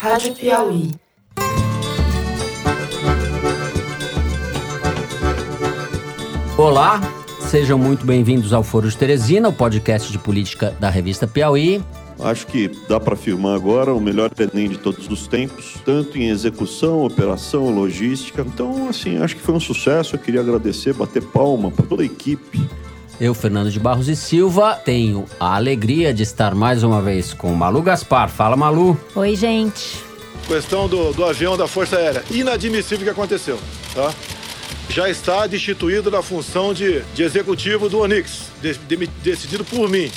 Rádio Piauí. Olá, sejam muito bem-vindos ao Foro de Teresina, o podcast de política da revista Piauí. Acho que dá para afirmar agora o melhor Enem de todos os tempos, tanto em execução, operação, logística. Então, assim, acho que foi um sucesso. Eu queria agradecer, bater palma para toda a equipe. Eu, Fernando de Barros e Silva, tenho a alegria de estar mais uma vez com Malu Gaspar. Fala, Malu. Oi, gente. Questão do, do avião da Força Aérea. Inadmissível que aconteceu, tá? Já está destituído da função de, de executivo do Onix, de, de, decidido por mim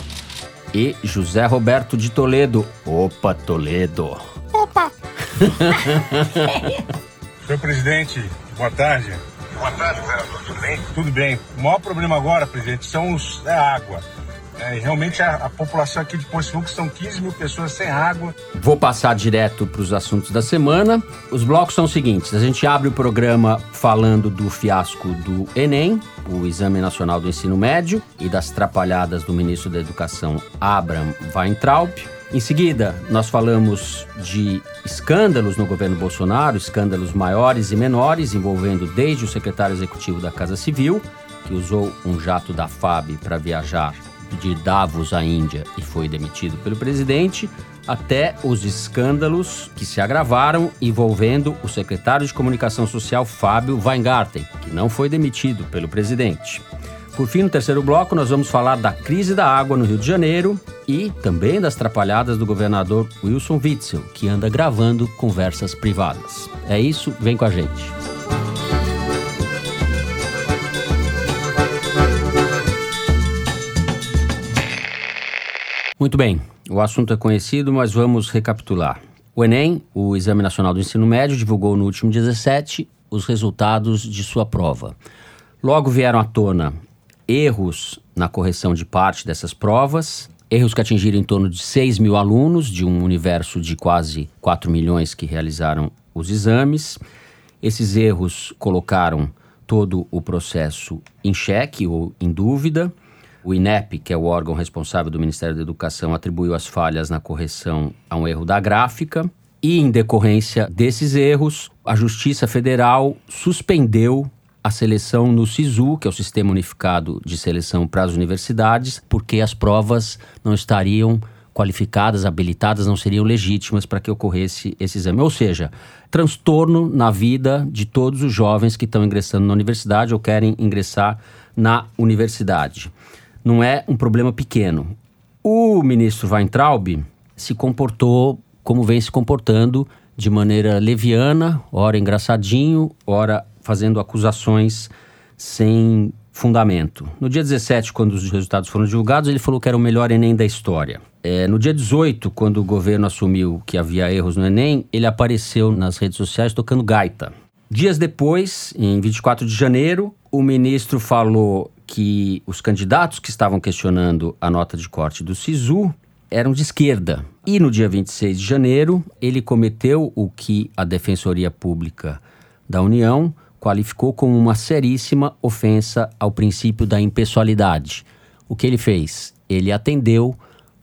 e José Roberto de Toledo. Opa, Toledo. Opa! Senhor presidente, boa tarde. Boa tarde, vereador. Tudo bem? Tudo bem. O maior problema agora, presidente, são os, é a água. É, realmente a, a, população aqui de Ponte Lucas são 15 mil pessoas sem água. Vou passar direto para os assuntos da semana. Os blocos são os seguintes: a gente abre o programa falando do fiasco do Enem, o Exame Nacional do Ensino Médio, e das trapalhadas do ministro da Educação, Abraham Weintraub. Em seguida, nós falamos de escândalos no governo Bolsonaro, escândalos maiores e menores, envolvendo desde o secretário executivo da Casa Civil, que usou um jato da FAB para viajar de Davos à Índia e foi demitido pelo presidente, até os escândalos que se agravaram envolvendo o secretário de Comunicação Social Fábio Weingarten, que não foi demitido pelo presidente. Por fim, no terceiro bloco, nós vamos falar da crise da água no Rio de Janeiro e também das trapalhadas do governador Wilson Witzel, que anda gravando conversas privadas. É isso, vem com a gente. Muito bem, o assunto é conhecido, mas vamos recapitular. O Enem, o Exame Nacional do Ensino Médio, divulgou no último 17 os resultados de sua prova. Logo vieram à tona erros na correção de parte dessas provas, erros que atingiram em torno de 6 mil alunos, de um universo de quase 4 milhões que realizaram os exames. Esses erros colocaram todo o processo em xeque ou em dúvida. O INEP, que é o órgão responsável do Ministério da Educação, atribuiu as falhas na correção a um erro da gráfica. E, em decorrência desses erros, a Justiça Federal suspendeu a seleção no SISU, que é o Sistema Unificado de Seleção para as Universidades, porque as provas não estariam qualificadas, habilitadas, não seriam legítimas para que ocorresse esse exame. Ou seja, transtorno na vida de todos os jovens que estão ingressando na universidade ou querem ingressar na universidade não é um problema pequeno. O ministro Weintraub se comportou como vem se comportando, de maneira leviana, ora engraçadinho, ora fazendo acusações sem fundamento. No dia 17, quando os resultados foram divulgados, ele falou que era o melhor Enem da história. É, no dia 18, quando o governo assumiu que havia erros no Enem, ele apareceu nas redes sociais tocando gaita. Dias depois, em 24 de janeiro, o ministro falou que os candidatos que estavam questionando a nota de corte do SISU eram de esquerda. E no dia 26 de janeiro, ele cometeu o que a Defensoria Pública da União qualificou como uma seríssima ofensa ao princípio da impessoalidade. O que ele fez? Ele atendeu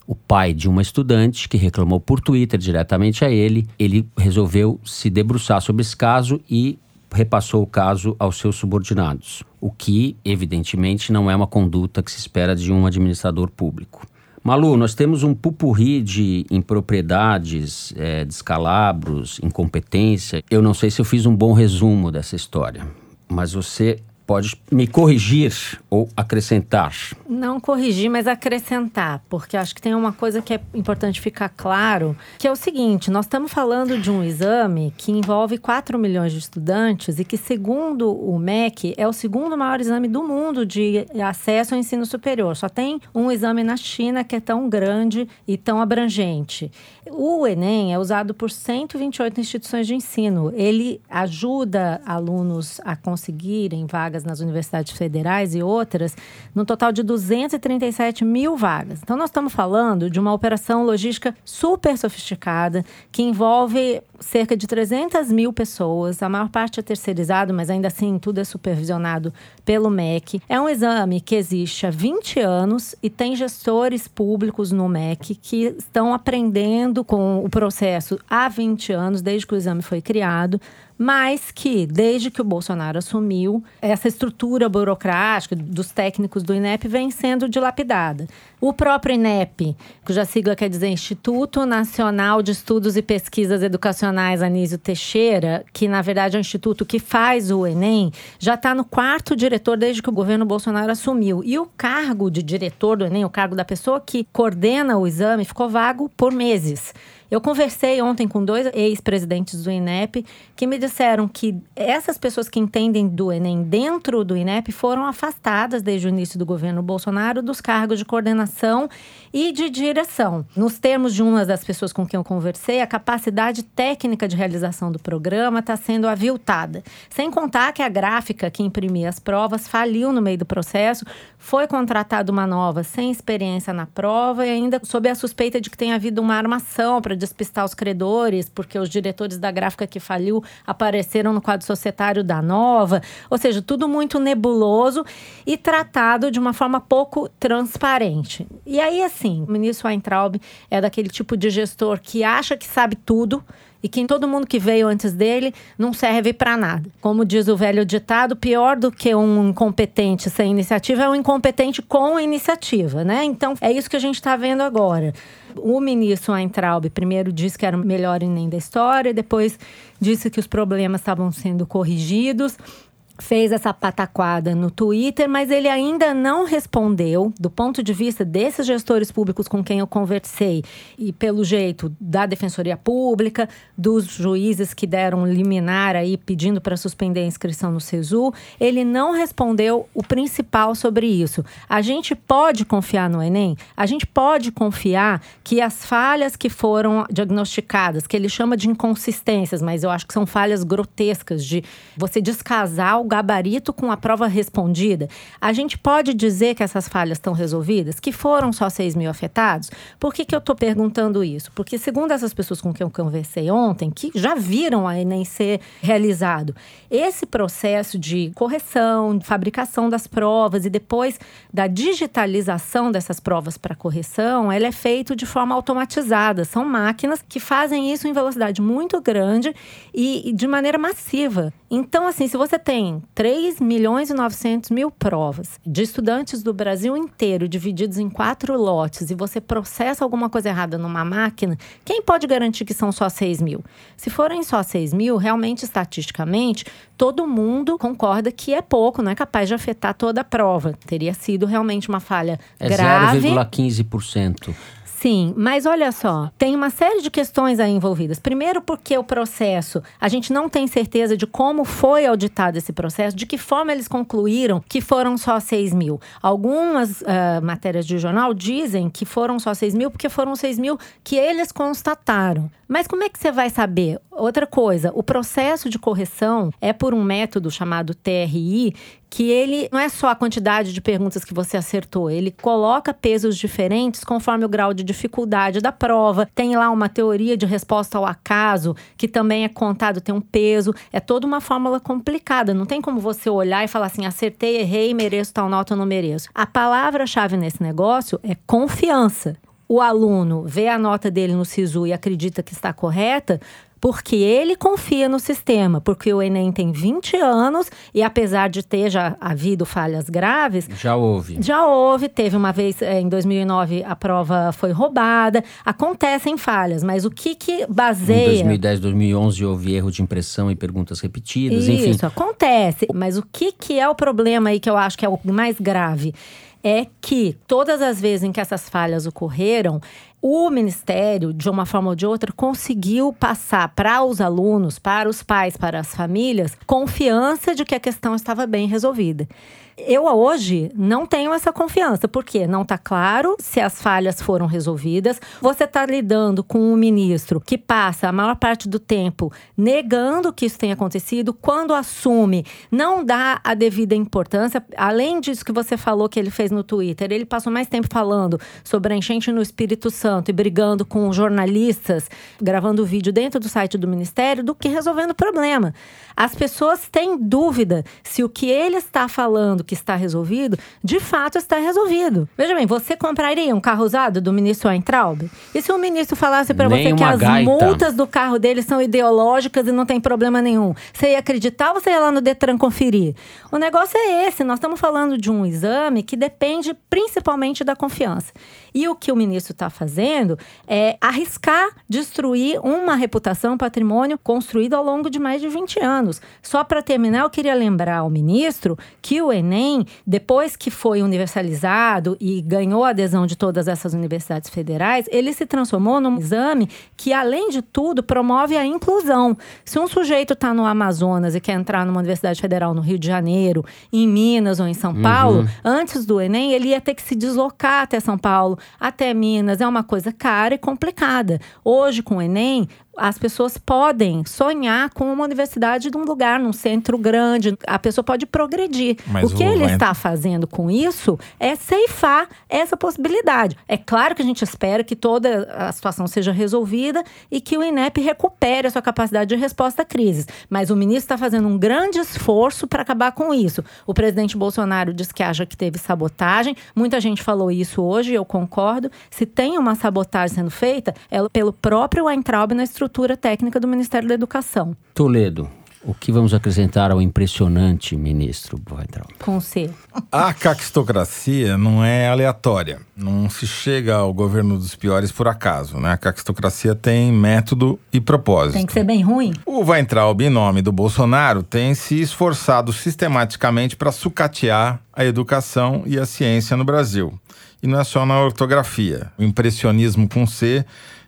o pai de uma estudante que reclamou por Twitter diretamente a ele. Ele resolveu se debruçar sobre esse caso e repassou o caso aos seus subordinados, o que, evidentemente, não é uma conduta que se espera de um administrador público. Malu, nós temos um pupurri de impropriedades, é, descalabros, incompetência. Eu não sei se eu fiz um bom resumo dessa história, mas você pode me corrigir ou acrescentar. Não corrigir, mas acrescentar, porque acho que tem uma coisa que é importante ficar claro, que é o seguinte: nós estamos falando de um exame que envolve 4 milhões de estudantes e que, segundo o MEC, é o segundo maior exame do mundo de acesso ao ensino superior. Só tem um exame na China que é tão grande e tão abrangente. O Enem é usado por 128 instituições de ensino. Ele ajuda alunos a conseguirem vagas vagas nas universidades federais e outras, no total de 237 mil vagas. Então, nós estamos falando de uma operação logística super sofisticada, que envolve cerca de 300 mil pessoas, a maior parte é terceirizado, mas ainda assim tudo é supervisionado pelo MEC. É um exame que existe há 20 anos e tem gestores públicos no MEC que estão aprendendo com o processo há 20 anos, desde que o exame foi criado mas que, desde que o Bolsonaro assumiu, essa estrutura burocrática dos técnicos do INEP vem sendo dilapidada. O próprio INEP, cuja sigla quer dizer Instituto Nacional de Estudos e Pesquisas Educacionais Anísio Teixeira, que na verdade é o instituto que faz o Enem, já está no quarto diretor desde que o governo Bolsonaro assumiu. E o cargo de diretor do Enem, o cargo da pessoa que coordena o exame, ficou vago por meses. Eu conversei ontem com dois ex-presidentes do INEP que me disseram que essas pessoas que entendem do Enem dentro do INEP foram afastadas desde o início do governo Bolsonaro dos cargos de coordenação e de direção. Nos termos de uma das pessoas com quem eu conversei, a capacidade técnica de realização do programa está sendo aviltada. Sem contar que a gráfica que imprimia as provas faliu no meio do processo, foi contratada uma nova sem experiência na prova e ainda sob a suspeita de que tenha havido uma armação para despistar os credores, porque os diretores da gráfica que faliu apareceram no quadro societário da nova. Ou seja, tudo muito nebuloso e tratado de uma forma pouco transparente. E aí, assim, o ministro Weintraub é daquele tipo de gestor que acha que sabe tudo e que todo mundo que veio antes dele não serve para nada. Como diz o velho ditado, pior do que um incompetente sem iniciativa é um incompetente com iniciativa, né? Então é isso que a gente está vendo agora. O ministro Weintraub primeiro disse que era o melhor Enem da história, depois disse que os problemas estavam sendo corrigidos fez essa pataquada no Twitter, mas ele ainda não respondeu, do ponto de vista desses gestores públicos com quem eu conversei, e pelo jeito da Defensoria Pública, dos juízes que deram liminar aí pedindo para suspender a inscrição no SISU, ele não respondeu o principal sobre isso. A gente pode confiar no Enem? A gente pode confiar que as falhas que foram diagnosticadas, que ele chama de inconsistências, mas eu acho que são falhas grotescas de você descasar o gabarito com a prova respondida, a gente pode dizer que essas falhas estão resolvidas, que foram só 6 mil afetados? Por que, que eu estou perguntando isso? Porque, segundo essas pessoas com quem eu conversei ontem, que já viram a Enem ser realizado, esse processo de correção, de fabricação das provas e depois da digitalização dessas provas para correção, ela é feito de forma automatizada. São máquinas que fazem isso em velocidade muito grande e, e de maneira massiva. Então, assim, se você tem 3 milhões e 900 mil provas de estudantes do Brasil inteiro divididos em quatro lotes e você processa alguma coisa errada numa máquina, quem pode garantir que são só 6 mil? Se forem só 6 mil, realmente, estatisticamente, todo mundo concorda que é pouco, não é capaz de afetar toda a prova. Teria sido realmente uma falha é grave. 0,15%. Sim, mas olha só, tem uma série de questões aí envolvidas. Primeiro, porque o processo, a gente não tem certeza de como foi auditado esse processo, de que forma eles concluíram que foram só 6 mil. Algumas uh, matérias de jornal dizem que foram só 6 mil porque foram 6 mil que eles constataram. Mas como é que você vai saber? Outra coisa, o processo de correção é por um método chamado TRI, que ele não é só a quantidade de perguntas que você acertou, ele coloca pesos diferentes conforme o grau de dificuldade da prova. Tem lá uma teoria de resposta ao acaso, que também é contado, tem um peso. É toda uma fórmula complicada. Não tem como você olhar e falar assim: acertei, errei, mereço tal nota ou não mereço. A palavra-chave nesse negócio é confiança o aluno vê a nota dele no SISU e acredita que está correta, porque ele confia no sistema, porque o Enem tem 20 anos e apesar de ter já havido falhas graves, já houve. Já houve, teve uma vez em 2009 a prova foi roubada, acontecem falhas, mas o que que baseia Em 2010, 2011 houve erro de impressão e perguntas repetidas, Isso, enfim. Isso acontece, mas o que que é o problema aí que eu acho que é o mais grave? É que todas as vezes em que essas falhas ocorreram, o Ministério, de uma forma ou de outra, conseguiu passar para os alunos, para os pais, para as famílias, confiança de que a questão estava bem resolvida. Eu hoje não tenho essa confiança, porque não está claro se as falhas foram resolvidas. Você está lidando com um ministro que passa a maior parte do tempo negando que isso tenha acontecido, quando assume, não dá a devida importância. Além disso que você falou que ele fez no Twitter, ele passou mais tempo falando sobre a enchente no Espírito Santo e brigando com jornalistas, gravando vídeo dentro do site do ministério, do que resolvendo o problema. As pessoas têm dúvida se o que ele está falando que está resolvido, de fato está resolvido. Veja bem, você compraria um carro usado do ministro Weintraub? E se o ministro falasse para você que as gaita. multas do carro dele são ideológicas e não tem problema nenhum? Você ia acreditar ou você ia lá no Detran conferir? O negócio é esse, nós estamos falando de um exame que depende principalmente da confiança. E o que o ministro está fazendo é arriscar destruir uma reputação, um patrimônio construído ao longo de mais de 20 anos. Só para terminar, eu queria lembrar ao ministro que o Enem, depois que foi universalizado e ganhou a adesão de todas essas universidades federais, ele se transformou num exame que, além de tudo, promove a inclusão. Se um sujeito está no Amazonas e quer entrar numa universidade federal no Rio de Janeiro, em Minas ou em São Paulo, uhum. antes do Enem, ele ia ter que se deslocar até São Paulo, até Minas. É uma coisa cara e complicada. Hoje, com o Enem, as pessoas podem sonhar com uma universidade num lugar, num centro grande. A pessoa pode progredir. Mas o que o ele vai... está fazendo com isso é ceifar essa possibilidade. É claro que a gente espera que toda a situação seja resolvida e que o INEP recupere a sua capacidade de resposta a crises. Mas o ministro está fazendo um grande esforço para acabar com isso. O presidente Bolsonaro diz que acha que teve sabotagem. Muita gente falou isso hoje, eu concordo. Se tem uma sabotagem sendo feita, é pelo próprio Weintraub na estrutura estrutura técnica do Ministério da Educação. Toledo. O que vamos acrescentar ao impressionante ministro Weintraub? Com C. A caquistocracia não é aleatória. Não se chega ao governo dos piores por acaso. Né? A caquistocracia tem método e propósito. Tem que ser bem ruim. O Weintraub, em nome do Bolsonaro, tem se esforçado sistematicamente para sucatear a educação e a ciência no Brasil. E não é só na ortografia. O impressionismo com C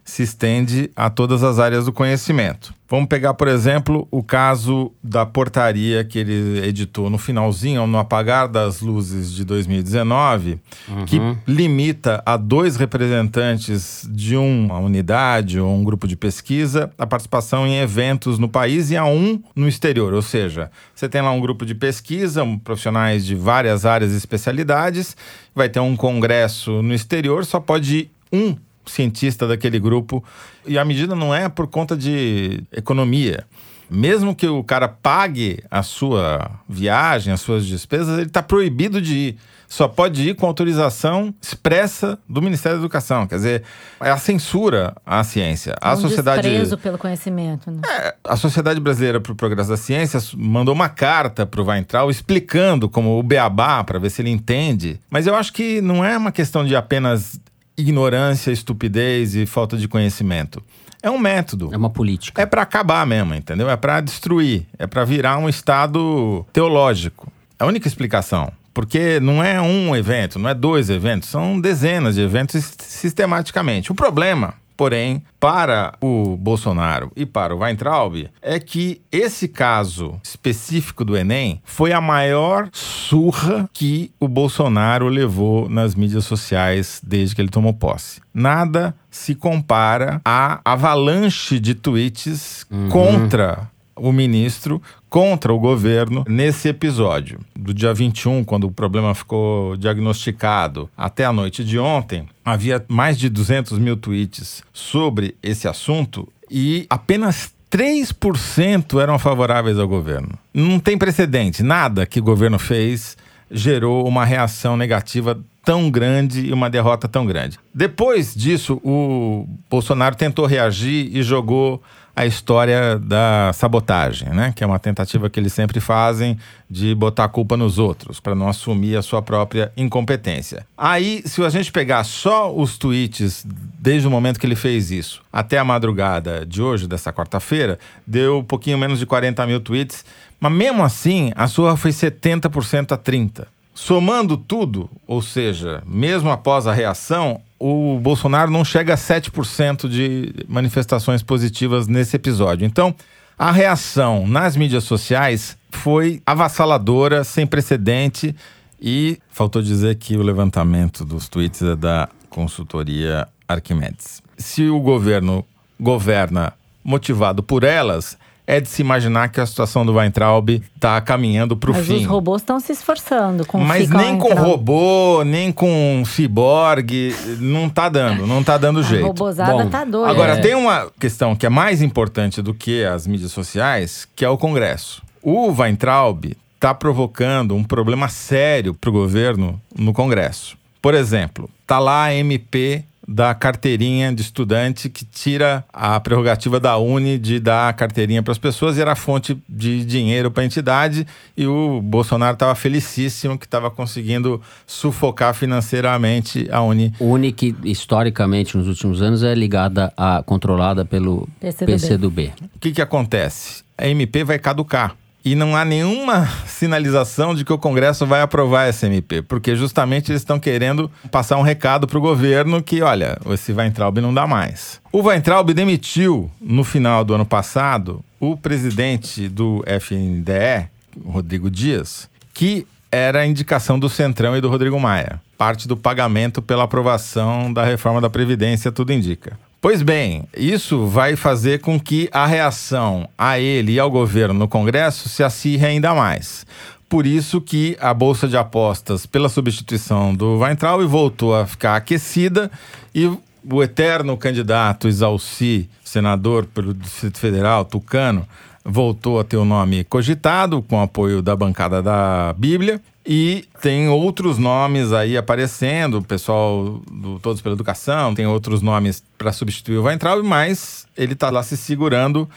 se estende a todas as áreas do conhecimento. Vamos pegar, por exemplo, o caso da portaria que ele editou no finalzinho, no apagar das luzes de 2019, uhum. que limita a dois representantes de uma unidade ou um grupo de pesquisa a participação em eventos no país e a um no exterior. Ou seja, você tem lá um grupo de pesquisa, um, profissionais de várias áreas e especialidades, vai ter um congresso no exterior, só pode ir um cientista daquele grupo. E a medida não é por conta de economia. Mesmo que o cara pague a sua viagem, as suas despesas, ele está proibido de ir. Só pode ir com autorização expressa do Ministério da Educação. Quer dizer, é a censura à ciência. A um sociedade. Desprezo pelo conhecimento. Né? É, a Sociedade Brasileira para o Progresso da Ciência mandou uma carta para o Weintraub explicando como o beabá, para ver se ele entende. Mas eu acho que não é uma questão de apenas ignorância, estupidez e falta de conhecimento. É um método. É uma política. É para acabar mesmo, entendeu? É para destruir, é para virar um estado teológico. É a única explicação. Porque não é um evento, não é dois eventos, são dezenas de eventos sistematicamente. O problema Porém, para o Bolsonaro e para o Weintraub, é que esse caso específico do Enem foi a maior surra que o Bolsonaro levou nas mídias sociais desde que ele tomou posse. Nada se compara à avalanche de tweets uhum. contra o ministro contra o governo nesse episódio. Do dia 21, quando o problema ficou diagnosticado, até a noite de ontem, havia mais de 200 mil tweets sobre esse assunto e apenas 3% eram favoráveis ao governo. Não tem precedente, nada que o governo fez gerou uma reação negativa tão grande e uma derrota tão grande. Depois disso, o Bolsonaro tentou reagir e jogou a história da sabotagem, né? Que é uma tentativa que eles sempre fazem de botar a culpa nos outros, para não assumir a sua própria incompetência. Aí, se a gente pegar só os tweets desde o momento que ele fez isso até a madrugada de hoje, dessa quarta-feira, deu um pouquinho menos de 40 mil tweets, mas mesmo assim, a sua foi 70% a 30%. Somando tudo, ou seja, mesmo após a reação, o Bolsonaro não chega a 7% de manifestações positivas nesse episódio. Então, A reação nas mídias sociais foi avassaladora, sem precedente e faltou dizer que o levantamento dos tweets é da consultoria Arquimedes. Se o governo governa motivado por elas, é de se imaginar que a situação do Weintraub está caminhando para o Mas fim. os robôs estão se esforçando. Com Mas nem com Weintraub. robô, nem com ciborgue, não tá dando, não tá dando A jeito. robozada Bom, tá doida. Agora, É. tem uma questão que é mais importante do que as mídias sociais, que é o Congresso. O Weintraub está provocando um problema sério para o governo no Congresso. Por exemplo, tá lá a MP da carteirinha de estudante que tira a prerrogativa da Uni de dar a carteirinha para as pessoas e era fonte de dinheiro para a entidade e o Bolsonaro estava felicíssimo que estava conseguindo sufocar financeiramente a Uni. Uni que historicamente nos últimos anos é ligada a controlada pelo PCdoB. PCdoB. O que, que acontece? A MP vai caducar. E não há nenhuma sinalização de que o Congresso vai aprovar essa MP, porque justamente eles estão querendo passar um recado para o governo que, olha, esse Weintraub não dá mais. O Weintraub demitiu, no final do ano passado, o presidente do FNDE, Rodrigo Dias, que era a indicação do Centrão e do Rodrigo Maia. Parte do pagamento pela aprovação da reforma da Previdência, tudo indica. Pois bem, isso vai fazer com que a reação a ele e ao governo no Congresso se acirre ainda mais. Por isso que a Bolsa de Apostas, pela substituição do Weintraub, voltou a ficar aquecida e o eterno candidato Isalci, senador pelo Distrito Federal, Tucano, voltou a ter o nome cogitado, com apoio da bancada da Bíblia. E tem outros nomes aí aparecendo, o pessoal do Todos pela Educação, tem outros nomes para substituir o Weintraub, mas ele está lá se segurando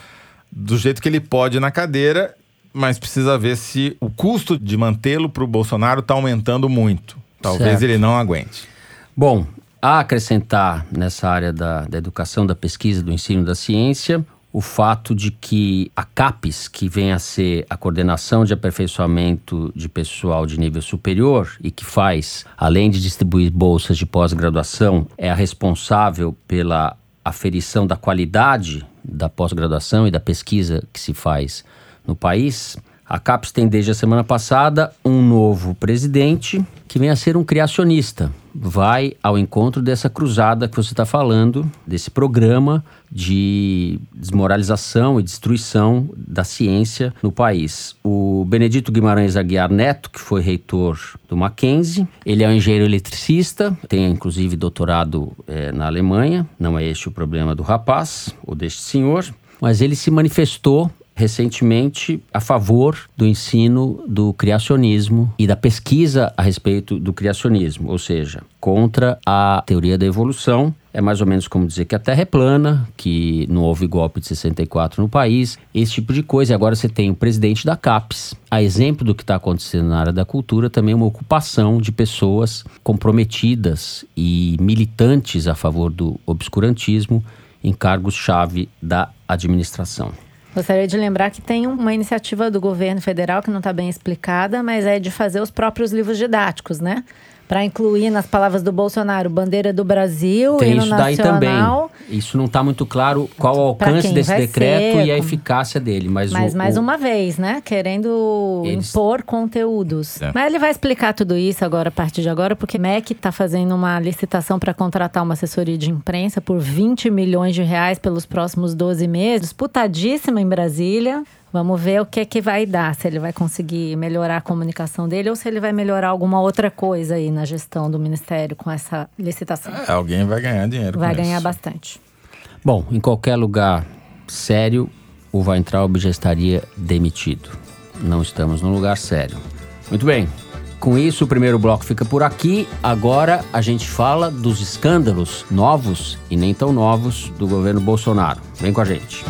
do jeito que ele pode na cadeira, mas precisa ver se o custo de mantê-lo para o Bolsonaro está aumentando muito. Talvez Certo. ele não aguente. Bom, a acrescentar nessa área da, da educação, da pesquisa, do ensino da ciência, o fato de que a CAPES, que vem a ser a coordenação de aperfeiçoamento de pessoal de nível superior e que faz, além de distribuir bolsas de pós-graduação, é a responsável pela aferição da qualidade da pós-graduação e da pesquisa que se faz no país. A CAPES tem desde a semana passada um novo presidente que vem a ser um criacionista. Vai ao encontro dessa cruzada que você está falando, desse programa de desmoralização e destruição da ciência no país. O Benedito Guimarães Aguiar Neto, que foi reitor do Mackenzie, ele é um engenheiro eletricista, tem inclusive doutorado eh, na Alemanha, não é este o problema do rapaz ou deste senhor, mas ele se manifestou recentemente a favor do ensino do criacionismo e da pesquisa a respeito do criacionismo, ou seja, contra a teoria da evolução. É mais ou menos como dizer que a Terra é plana, que não houve golpe de 64 no país, esse tipo de coisa. E agora você tem o presidente da CAPES. A exemplo do que está acontecendo na área da cultura, também uma ocupação de pessoas comprometidas e militantes a favor do obscurantismo em cargos-chave da administração. Gostaria de lembrar que tem uma iniciativa do governo federal que não está bem explicada, mas é de fazer os próprios livros didáticos, né? Para incluir nas palavras do Bolsonaro bandeira do Brasil, Tem hino isso daí também. nacional. Isso não está muito claro qual o alcance desse decreto ser, e a eficácia dele. Mas, Mas o, mais o- uma vez, né? Querendo Eles- impor conteúdos. É. Mas ele vai explicar tudo isso agora, a partir de agora, porque MEC está fazendo uma licitação para contratar uma assessoria de imprensa por 20 milhões de reais pelos próximos 12 meses. Disputadíssima em Brasília. Vamos ver o que que vai dar, se ele vai conseguir melhorar a comunicação dele ou se ele vai melhorar alguma outra coisa aí na gestão do ministério com essa licitação. É, alguém vai ganhar dinheiro Vai com ganhar isso. bastante. Bom, em qualquer lugar sério, o Weintraub já estaria demitido. Não estamos num lugar sério. Muito bem. Com isso, o primeiro bloco fica por aqui. Agora a gente fala dos escândalos novos e nem tão novos do governo Bolsonaro. Vem com a gente.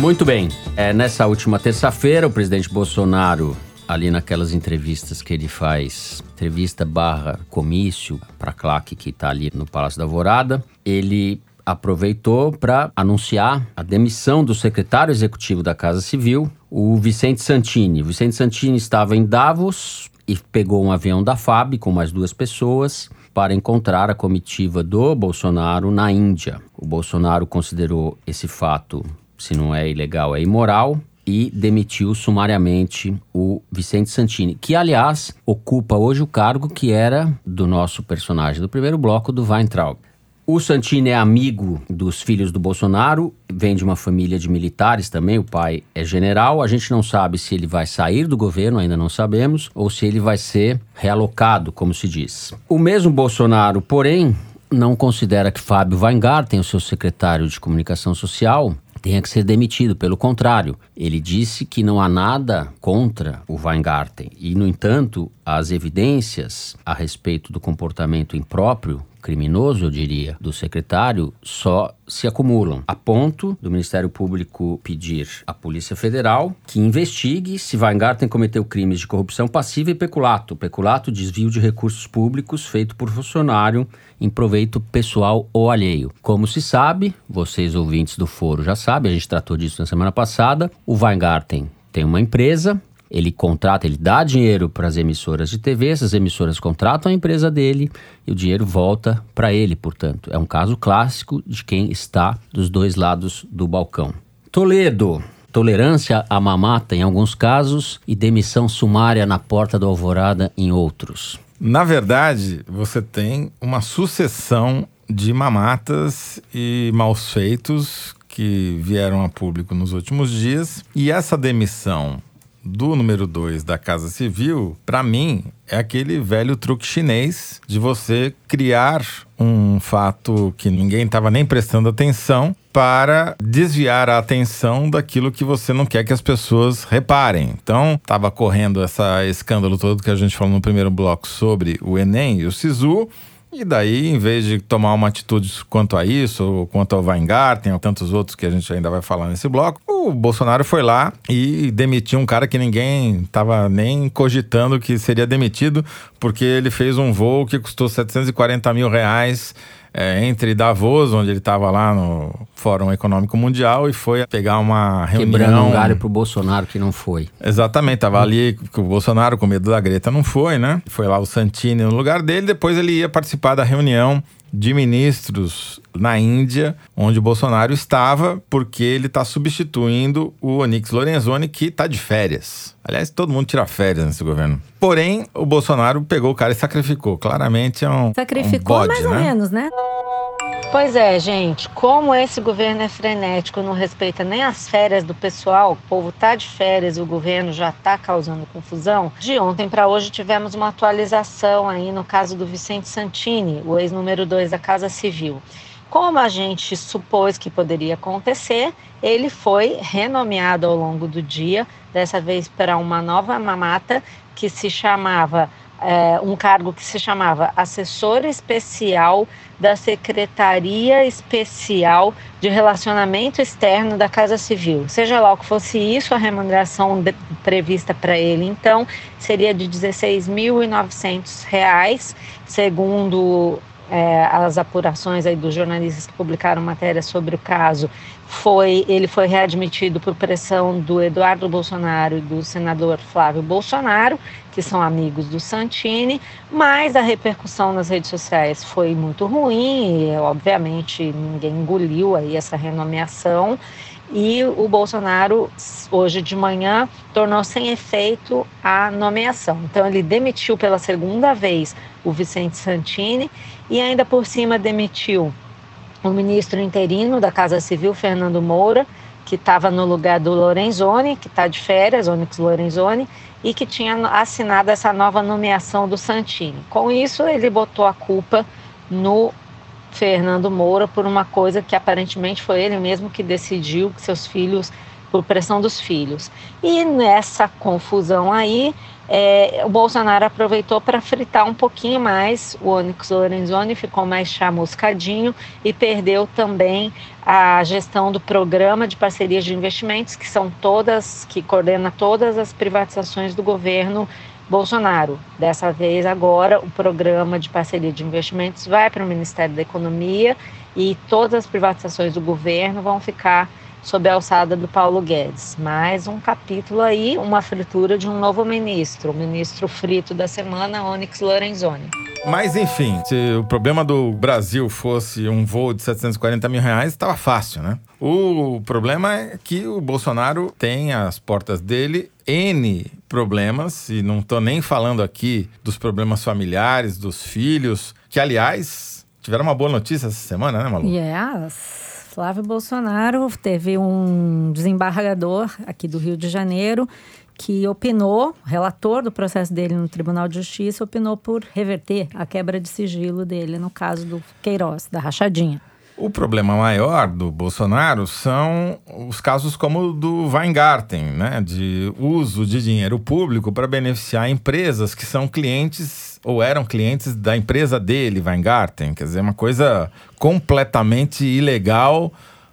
Muito bem. É, nessa última terça-feira, o presidente Bolsonaro, ali naquelas entrevistas que ele faz, entrevista barra comício para a claque que está ali no Palácio da Alvorada, ele aproveitou para anunciar a demissão do secretário executivo da Casa Civil, o Vicente Santini. O Vicente Santini estava em Davos e pegou um avião da FAB com mais duas pessoas para encontrar a comitiva do Bolsonaro na Índia. O Bolsonaro considerou esse fato, se não é ilegal, é imoral e demitiu sumariamente o Vicente Santini, que aliás ocupa hoje o cargo que era do nosso personagem do primeiro bloco do Weintraub. O Santini é amigo dos filhos do Bolsonaro, vem de uma família de militares também, o pai é general. A gente não sabe se ele vai sair do governo, ainda não sabemos, ou se ele vai ser realocado, como se diz. O mesmo Bolsonaro, porém, não considera que Fábio Weingarten, o seu secretário de comunicação social, tenha que ser demitido. Pelo contrário, ele disse que não há nada contra o Weingarten. E, no entanto, as evidências a respeito do comportamento impróprio criminoso, eu diria, do secretário só se acumulam, a ponto do Ministério Público pedir à Polícia Federal que investigue se Weingarten cometeu crimes de corrupção passiva e peculato. Peculato, desvio de recursos públicos feito por funcionário em proveito pessoal ou alheio. Como se sabe, vocês ouvintes do foro já sabem, a gente tratou disso na semana passada, o Weingarten tem uma empresa ele contrata, ele dá dinheiro para as emissoras de TV, essas emissoras contratam a empresa dele e o dinheiro volta para ele, portanto. É um caso clássico de quem está dos dois lados do balcão. Toledo. Tolerância à mamata em alguns casos e demissão sumária na porta do Alvorada em outros. Na verdade, você tem uma sucessão de mamatas e maus feitos que vieram a público nos últimos dias. E essa demissão do número 2 da Casa Civil, para mim, é aquele velho truque chinês de você criar um fato que ninguém estava nem prestando atenção para desviar a atenção daquilo que você não quer que as pessoas reparem. Então, estava correndo essa escândalo todo que a gente falou no primeiro bloco sobre o Enem e o Sisu. E daí, em vez de tomar uma atitude quanto a isso, ou quanto ao Weingarten, ou tantos outros que a gente ainda vai falar nesse bloco, o Bolsonaro foi lá e demitiu um cara que ninguém estava nem cogitando que seria demitido, porque ele fez um voo que custou 740 mil reais é, entre Davos, onde ele estava lá no Fórum Econômico Mundial, e foi pegar uma reunião. Quebrando um galho pro Bolsonaro que não foi. Exatamente, tava ali com o Bolsonaro com medo da Greta, não foi, né? Foi lá o Santini no lugar dele, depois ele ia participar da reunião de ministros na Índia, onde o Bolsonaro estava, porque ele está substituindo o Onyx Lorenzoni, que está de férias. Aliás, todo mundo tira férias nesse governo. Porém, o Bolsonaro pegou o cara e sacrificou. Claramente é um. Sacrificou um bode, mais ou né? menos, né? Pois é, gente, como esse governo é frenético, não respeita nem as férias do pessoal, o povo tá de férias e o governo já tá causando confusão. De ontem para hoje tivemos uma atualização aí no caso do Vicente Santini, o ex-número 2 da Casa Civil. Como a gente supôs que poderia acontecer, ele foi renomeado ao longo do dia, dessa vez para uma nova mamata que se chamava é, um cargo que se chamava assessor especial da Secretaria Especial de Relacionamento Externo da Casa Civil. Seja lá o que fosse isso, a remuneração de, prevista para ele, então, seria de R$ 16.900, segundo é, as apurações aí dos jornalistas que publicaram matéria sobre o caso, foi ele foi readmitido por pressão do Eduardo Bolsonaro e do senador Flávio Bolsonaro, que são amigos do Santini, mas a repercussão nas redes sociais foi muito ruim e, obviamente, ninguém engoliu aí essa renomeação. E o Bolsonaro, hoje de manhã, tornou sem efeito a nomeação. Então, ele demitiu pela segunda vez o Vicente Santini e ainda por cima demitiu o ministro interino da Casa Civil, Fernando Moura, que estava no lugar do Lorenzoni, que está de férias, Onyx Lorenzoni, e que tinha assinado essa nova nomeação do Santini. Com isso, ele botou a culpa no Fernando Moura por uma coisa que aparentemente foi ele mesmo que decidiu que seus filhos, por pressão dos filhos. E nessa confusão aí, é, o Bolsonaro aproveitou para fritar um pouquinho mais o Onyx Lorenzoni, ficou mais chamuscadinho e perdeu também a gestão do programa de parcerias de investimentos, que são todas, que coordena todas as privatizações do governo Bolsonaro. Dessa vez, agora, o programa de parceria de investimentos vai para o Ministério da Economia e todas as privatizações do governo vão ficar sob a alçada do Paulo Guedes. Mais um capítulo aí, uma fritura de um novo ministro, o ministro frito da semana, Onyx Lorenzoni. Mas enfim, se o problema do Brasil fosse um voo de 740 mil reais, estava fácil, né? O problema é que o Bolsonaro tem às portas dele N problemas, e não estou nem falando aqui dos problemas familiares, dos filhos, que aliás tiveram uma boa notícia essa semana, né, Malu? Yes. Flávio Bolsonaro teve um desembargador aqui do Rio de Janeiro que opinou, relator do processo dele no Tribunal de Justiça, opinou por reverter a quebra de sigilo dele no caso do Queiroz, da rachadinha. O problema maior do Bolsonaro são os casos como o do Weingarten, né, de uso de dinheiro público para beneficiar empresas que são clientes ou eram clientes da empresa dele, Weingarten. Quer dizer, uma coisa completamente ilegal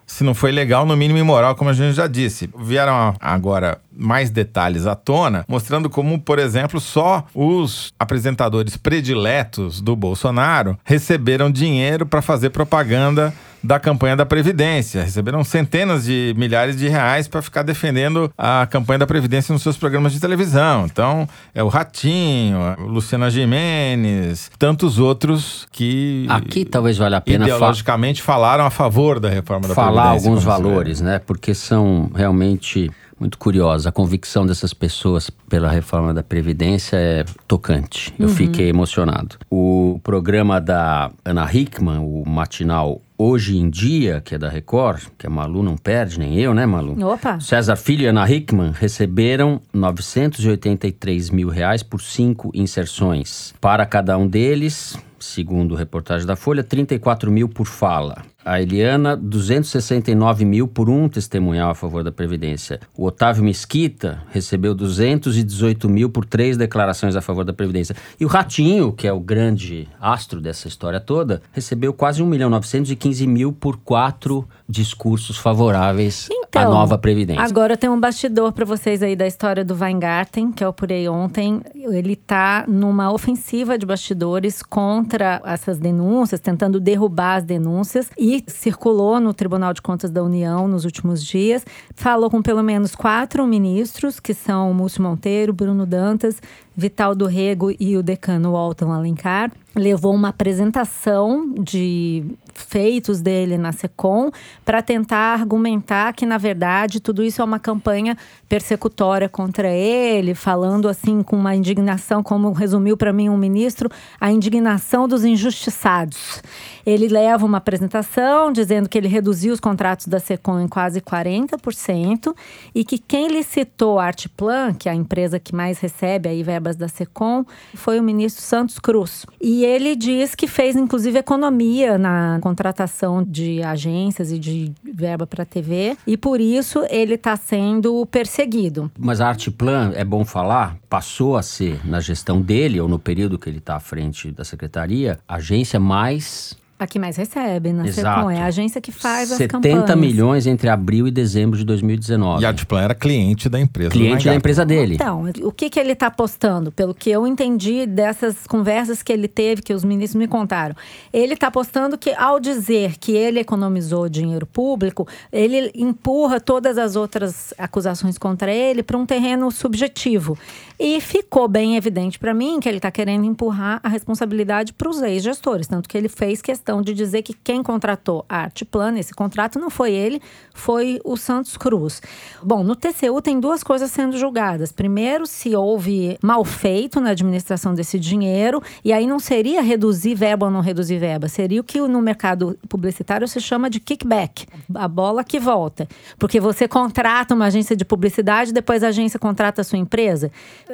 se não foi legal, no mínimo imoral, como a gente já disse. Vieram agora mais detalhes à tona, mostrando como, por exemplo, só os apresentadores prediletos do Bolsonaro receberam dinheiro para fazer propaganda da campanha da Previdência. Receberam centenas de milhares de reais para ficar defendendo a campanha da Previdência nos seus programas de televisão. Então, é o Ratinho, a Luciana Gimenez, tantos outros que. Aqui talvez valha a pena. Ideologicamente fa falaram a favor da reforma da falar Previdência. Falar alguns valores, né? Porque são realmente muito curiosa. A convicção dessas pessoas pela reforma da Previdência é tocante. Eu uhum. fiquei emocionado. O programa da Ana Hickman, o matinal Hoje em Dia, que é da Record, que a Malu não perde, nem eu, né, Malu? Opa! César Filho e Ana Hickman receberam 983 mil reais por cinco inserções. Para cada um deles, segundo reportagem da Folha, 34 mil por fala. A Eliana, 269 mil por um testemunhal a favor da Previdência. O Otávio Mesquita recebeu 218 mil por três declarações a favor da Previdência. E o Ratinho, que é o grande astro dessa história toda, recebeu quase 1 milhão 915 mil por quatro discursos favoráveis então, à nova Previdência. Agora tem um bastidor para vocês aí da história do Weingarten, que eu apurei ontem. Ele está numa ofensiva de bastidores contra essas denúncias, tentando derrubar as denúncias. E circulou no Tribunal de Contas da União nos últimos dias. Falou com pelo menos quatro ministros, que são Múcio Monteiro, Bruno Dantas, Vital do Rego e o decano Walton Alencar. Levou uma apresentação de feitos dele na SECOM para tentar argumentar que, na verdade, tudo isso é uma campanha persecutória contra ele, falando assim com uma indignação, como resumiu para mim um ministro, a indignação dos injustiçados. Ele leva uma apresentação dizendo que ele reduziu os contratos da SECOM em quase 40% e que quem licitou a Artplan, que é a empresa que mais recebe aí verbas da SECOM, foi o ministro Santos Cruz. E ele diz que fez inclusive economia na contratação de agências e de verba para TV e por isso ele está sendo perseguido. Mas a Artplan, é bom falar, passou a ser na gestão dele ou no período que ele está à frente da secretaria, a agência mais a que mais recebe na Exato. É a agência que faz 70 as campanhas. 70 milhões entre abril e dezembro de 2019. E a Adplan era cliente da empresa. Cliente da empresa dele. Então, o que, que ele está apostando? Pelo que eu entendi dessas conversas que ele teve, que os ministros me contaram. Ele está apostando que, ao dizer que ele economizou dinheiro público, ele empurra todas as outras acusações contra ele para um terreno subjetivo. E ficou bem evidente para mim que ele está querendo empurrar a responsabilidade para os ex-gestores. Tanto que ele fez questão questão de dizer que quem contratou a Artplan, esse contrato não foi ele, foi o Santos Cruz. Bom, no TCU tem duas coisas sendo julgadas. Primeiro, se houve mal feito na administração desse dinheiro, e aí não seria reduzir verba ou não reduzir verba, seria o que no mercado publicitário se chama de kickback, a bola que volta. Porque você contrata uma agência de publicidade, depois a agência contrata a sua empresa.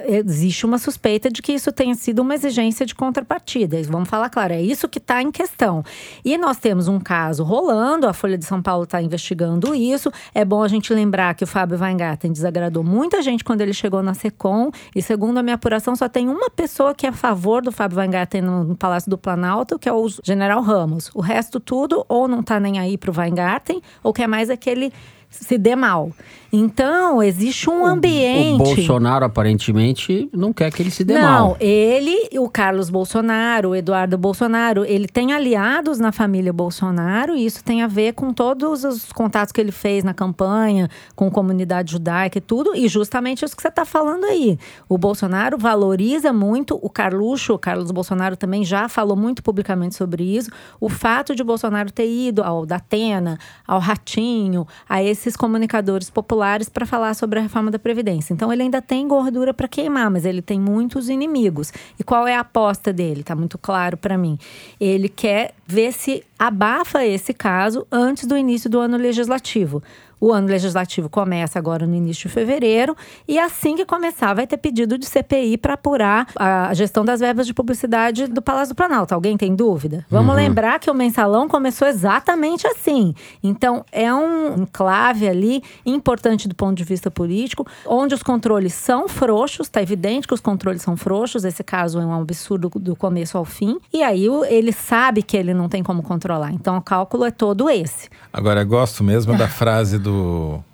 Existe uma suspeita de que isso tenha sido uma exigência de contrapartida. Vamos falar claro, é isso que está em questão. E nós temos um caso rolando, a Folha de São Paulo está investigando isso. É bom a gente lembrar que o Fábio Weingarten desagradou muita gente quando ele chegou na SECOM. E segundo a minha apuração, só tem uma pessoa que é a favor do Fábio Weingarten no, Palácio do Planalto, que é o General Ramos. O resto tudo ou não está nem aí para o Weingarten, ou quer mais é que ele se dê mal. Então, existe um ambiente. O Bolsonaro, aparentemente, não quer que ele se dê não, mal. Não, ele, o Carlos Bolsonaro, o Eduardo Bolsonaro, ele tem aliados na família Bolsonaro, e isso tem a ver com todos os contatos que ele fez na campanha, com comunidade judaica e tudo, e justamente isso que você está falando aí. O Bolsonaro valoriza muito o Carluxo, o Carlos Bolsonaro também já falou muito publicamente sobre isso, o fato de Bolsonaro ter ido ao Datena, ao Ratinho, a esses comunicadores populares para falar sobre a reforma da Previdência. Então, ele ainda tem gordura para queimar, mas ele tem muitos inimigos. E qual é a aposta dele? Está muito claro para mim. Ele quer ver se abafa esse caso antes do início do ano legislativo. O ano legislativo começa agora no início de fevereiro e assim que começar vai ter pedido de CPI para apurar a gestão das verbas de publicidade do Palácio do Planalto. Alguém tem dúvida? Vamos uhum. lembrar que o mensalão começou exatamente assim. Então é um enclave ali importante do ponto de vista político, onde os controles são frouxos, está evidente que os controles são frouxos, esse caso é um absurdo do começo ao fim, e aí ele sabe que ele não tem como controlar. Então o cálculo é todo esse. Agora, gosto mesmo da frase do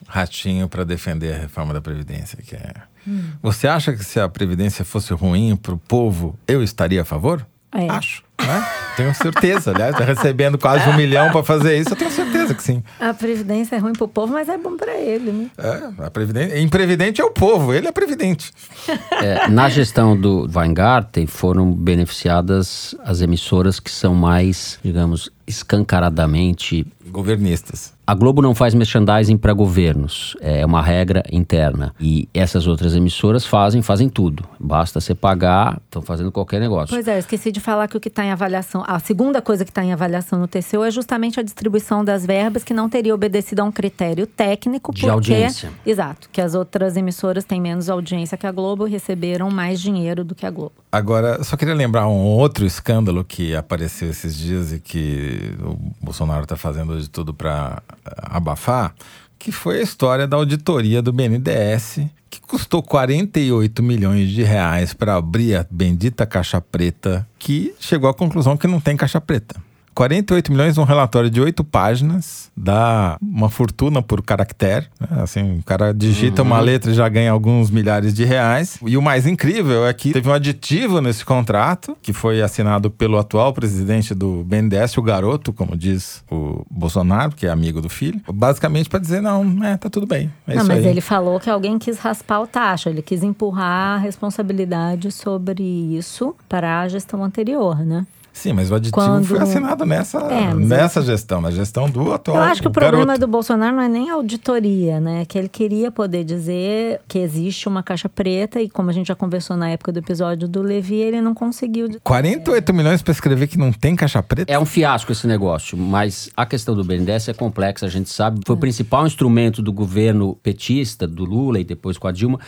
Ratinho para defender a reforma da Previdência, que é. Hum. Você acha que se a Previdência fosse ruim para o povo, eu estaria a favor? É. Acho. Né? Tenho certeza, aliás, tá recebendo quase um milhão para fazer isso, eu tenho certeza que sim. A Previdência é ruim para o povo, mas é bom para ele, né? É, a Previdência, imprevidente é o povo, ele é previdente. É, na gestão do Weingarten foram beneficiadas as emissoras que são mais, digamos, escancaradamente governistas. A Globo não faz merchandising para governos, é uma regra interna. E essas outras emissoras fazem, fazem tudo. Basta você pagar, estão fazendo qualquer negócio. Pois é, eu esqueci de falar que o que está em avaliação, a segunda coisa que está em avaliação no TCU é justamente a distribuição das verbas que não teria obedecido a um critério técnico. De porque, audiência. Exato, que as outras emissoras têm menos audiência que a Globo e receberam mais dinheiro do que a Globo. Agora, só queria lembrar um outro escândalo que apareceu esses dias e que o Bolsonaro está fazendo de tudo para abafar, que foi a história da auditoria do BNDES, que custou 48 milhões de reais para abrir a bendita caixa preta, que chegou à conclusão que não tem caixa preta. 48 milhões, um relatório de oito páginas, dá uma fortuna por caractere. Né? Assim, o cara digita uhum. uma letra e já ganha alguns milhares de reais. E o mais incrível é que teve um aditivo nesse contrato, que foi assinado pelo atual presidente do BNDES, o garoto, como diz o Bolsonaro, que é amigo do filho, basicamente para dizer: não, é, tá tudo bem. É não, mas aí. ele falou que alguém quis raspar o taxa, ele quis empurrar a responsabilidade sobre isso para a gestão anterior, né? Sim, mas o aditivo Quando... foi assinado nessa, é, nessa gestão, na gestão do atual. Eu acho que o, o problema do Bolsonaro não é nem a auditoria, né? Que ele queria poder dizer que existe uma caixa preta e, como a gente já conversou na época do episódio do Levi, ele não conseguiu. 48 milhões para escrever que não tem caixa preta? É um fiasco esse negócio, mas a questão do BNDES é complexa, a gente sabe. Foi é. o principal instrumento do governo petista, do Lula e depois com a Dilma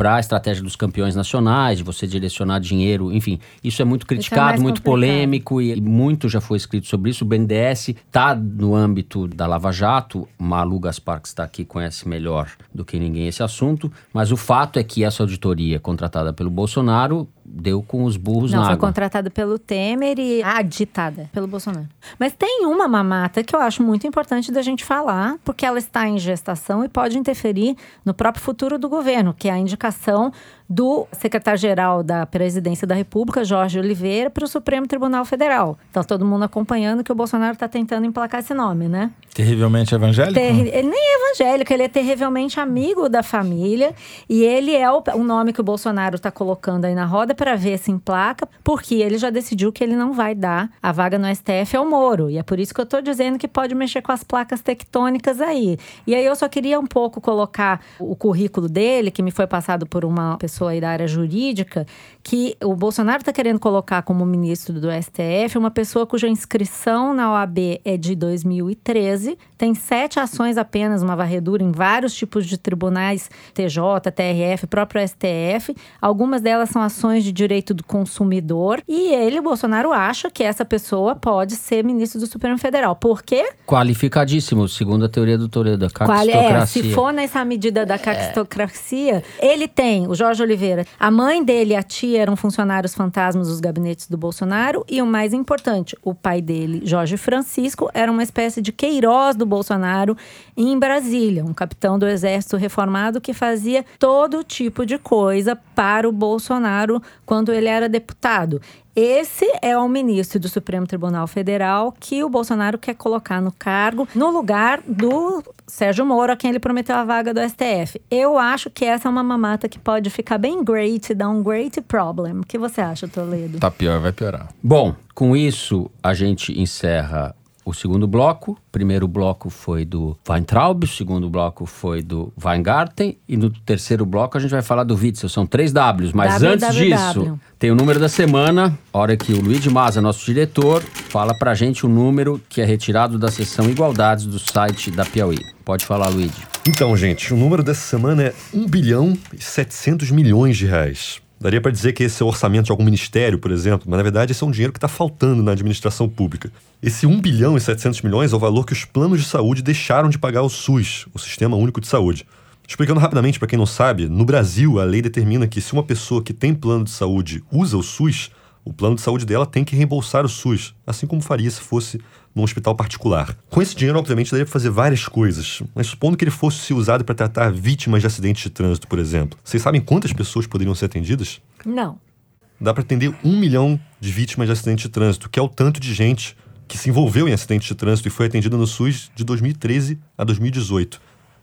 para a estratégia dos campeões nacionais, de você direcionar dinheiro, enfim, isso é muito é criticado, é muito complicado. polêmico e, e, muito já foi escrito sobre isso. O BNDES está no âmbito da Lava Jato, Malu Gaspar, que está aqui, conhece melhor do que ninguém esse assunto, mas o fato é que essa auditoria contratada pelo Bolsonaro deu com os burros Não, na foi água. contratada pelo Temer e aditada pelo Bolsonaro. Mas tem uma mamata que eu acho muito importante da gente falar, porque ela está em gestação e pode interferir no próprio futuro do governo, que é a indicação do secretário-geral da Presidência da República, Jorge Oliveira, para o Supremo Tribunal Federal. Então, todo mundo acompanhando que o Bolsonaro está tentando emplacar esse nome, né? Terrivelmente evangélico? Ele nem é evangélico, ele é terrivelmente amigo da família. E ele é o, o nome que o Bolsonaro está colocando aí na roda para ver se emplaca, porque ele já decidiu que ele não vai dar a vaga no STF ao Moro. E é por isso que eu estou dizendo que pode mexer com as placas tectônicas aí. E aí eu só queria um pouco colocar o currículo dele, que me foi passado por uma pessoa pessoa aí da área jurídica, que o Bolsonaro está querendo colocar como ministro do STF uma pessoa cuja inscrição na OAB é de 2013, tem sete ações apenas, uma varredura em vários tipos de tribunais, TJ, TRF, próprio STF. Algumas delas são ações de direito do consumidor. E ele, o Bolsonaro, acha que essa pessoa pode ser ministro do Supremo Federal. Por quê? Qualificadíssimo, segundo a teoria do Toledo, da caquistocracia. É, se for nessa medida da caquistocracia, é. ele tem o Jorge Oliveira. A mãe dele e a tia eram funcionários fantasmas dos gabinetes do Bolsonaro. E o mais importante, o pai dele, Jorge Francisco, era uma espécie de Queiroz do Bolsonaro em Brasília, um capitão do exército reformado que fazia todo tipo de coisa para o Bolsonaro quando ele era deputado. Esse é o ministro do Supremo Tribunal Federal que o Bolsonaro quer colocar no cargo, no lugar do Sérgio Moro, a quem ele prometeu a vaga do STF. Eu acho que essa é uma mamata que pode ficar bem great, dar um great problem. O que você acha, Toledo? Tá pior, vai piorar. Bom, com isso a gente encerra o segundo bloco. O primeiro bloco foi do Weintraub, o segundo bloco foi do Weingarten e no terceiro bloco a gente vai falar do Witzel. São três Ws, mas WWW. antes disso, tem o número da semana, hora que o Luiz Maza, nosso diretor, fala pra gente o número que é retirado da seção Igualdades do site da Piauí. Pode falar, Luiz. Então, gente, o número dessa semana é 1 bilhão e 700 milhões de reais. Daria para dizer que esse é o orçamento de algum ministério, por exemplo, mas na verdade esse é um dinheiro que está faltando na administração pública. Esse 1 bilhão e 700 milhões é o valor que os planos de saúde deixaram de pagar ao SUS, o Sistema Único de Saúde. Explicando rapidamente para quem não sabe, no Brasil a lei determina que se uma pessoa que tem plano de saúde usa o SUS, o plano de saúde dela tem que reembolsar o SUS, assim como faria se fosse num hospital particular. Com esse dinheiro, obviamente, daria para fazer várias coisas, mas supondo que ele fosse ser usado para tratar vítimas de acidentes de trânsito, por exemplo, vocês sabem quantas pessoas poderiam ser atendidas? Não. Dá para atender um milhão de vítimas de acidente de trânsito, que é o tanto de gente que se envolveu em acidente de trânsito e foi atendida no SUS de 2013 a 2018.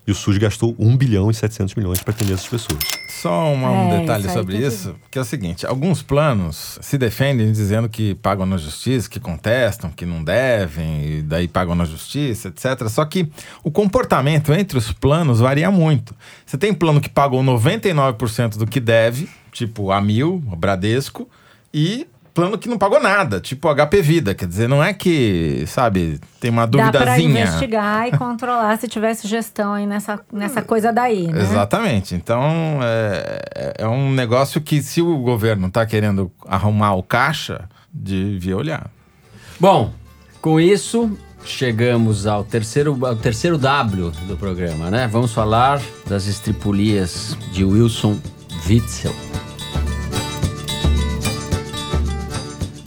E o SUS gastou 1 bilhão e 700 milhões para atender essas pessoas. Só uma- um É, detalhe isso sobre isso, que é o seguinte: alguns planos se defendem dizendo que pagam na justiça, que contestam, que não devem, e daí pagam na justiça, etc. Só que o comportamento entre os planos varia muito. Você tem plano que pagou 99% do que deve, tipo a Mil, o Bradesco, e plano que não pagou nada, tipo HP Vida. Quer dizer, não é que, sabe, tem uma Dá pra duvidazinha. investigar e controlar se tivesse gestão aí nessa, nessa coisa daí, né? Exatamente. Então, é, é um negócio que, se o governo está querendo arrumar o caixa, devia olhar. Bom, com isso, chegamos ao terceiro, ao terceiro W do programa, né? Vamos falar das estripulias de Wilson Witzel.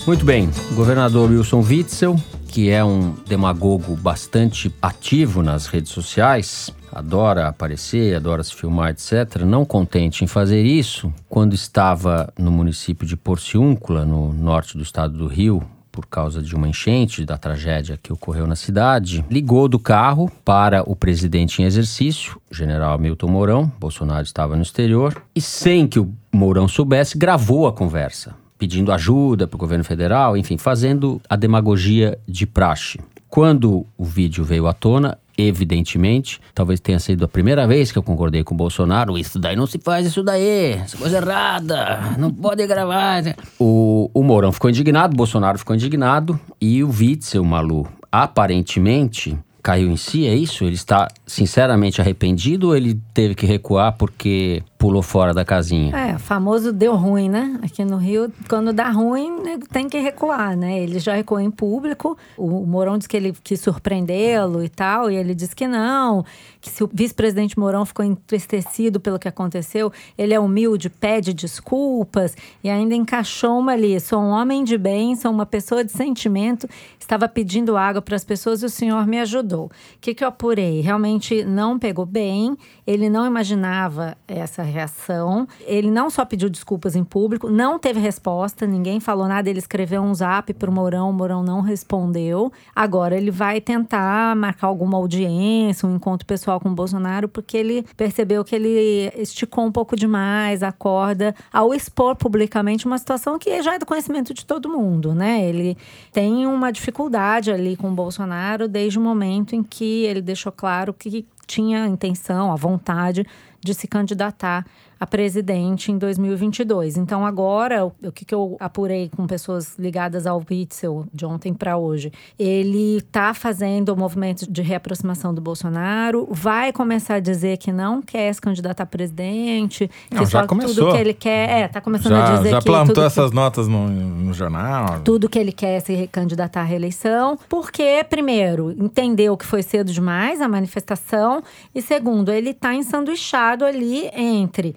Muito bem, o governador Wilson Witzel, que é um demagogo bastante ativo nas redes sociais, adora aparecer, adora se filmar, etc. Não contente em fazer isso, quando estava no município de Porciúncula, no norte do estado do Rio, por causa de uma enchente, da tragédia que ocorreu na cidade, ligou do carro para o presidente em exercício, o general Milton Mourão. Bolsonaro estava no exterior e, sem que o Mourão soubesse, gravou a conversa, pedindo ajuda para o governo federal, enfim, fazendo a demagogia de praxe. Quando o vídeo veio à tona, evidentemente, talvez tenha sido a primeira vez que eu concordei com o Bolsonaro. Isso daí não se faz, isso daí, essa coisa errada, não pode gravar. O, o Mourão ficou indignado, o Bolsonaro ficou indignado e o Witzel, Malu, aparentemente caiu em si, é isso? Ele está sinceramente arrependido ou ele teve que recuar porque pulou fora da casinha? É, famoso deu ruim, né? Aqui no Rio, quando dá ruim, nego tem que recuar, né? Ele já recuou em público. O Mourão disse que ele quis surpreendê-lo e tal, e ele disse que não, que se o vice-presidente Mourão ficou entristecido pelo que aconteceu, ele é humilde, pede desculpas e ainda encaixou uma ali. Sou um homem de bem, sou uma pessoa de sentimento, estava pedindo água para as pessoas e o senhor me ajudou. O que, que eu apurei? Realmente não pegou bem, ele não imaginava essa reação. Ele não só pediu desculpas em público, não teve resposta, ninguém falou nada. Ele escreveu um zap pro Mourão, o Mourão não respondeu. Agora ele vai tentar marcar alguma audiência, um encontro pessoal com o Bolsonaro, porque ele percebeu que ele esticou um pouco demais a corda ao expor publicamente uma situação que já é do conhecimento de todo mundo, né? Ele tem uma dificuldade ali com o Bolsonaro desde o momento em que ele deixou claro que tinha a intenção, a vontade de se candidatar a presidente em 2022. Então, agora, o, que, que eu apurei com pessoas ligadas ao Witzel de ontem para hoje? Ele está fazendo o movimento de reaproximação do Bolsonaro, vai começar a dizer que não quer se candidatar a presidente, Não, que já só começou. tudo que ele quer. É, tá começando a Já, dizer já que. plantou tudo que- essas notas no, no jornal. tudo que ele quer é se candidatar à reeleição, porque, primeiro, entendeu que foi cedo demais a manifestação, e segundo, ele está ensanduichado ali entre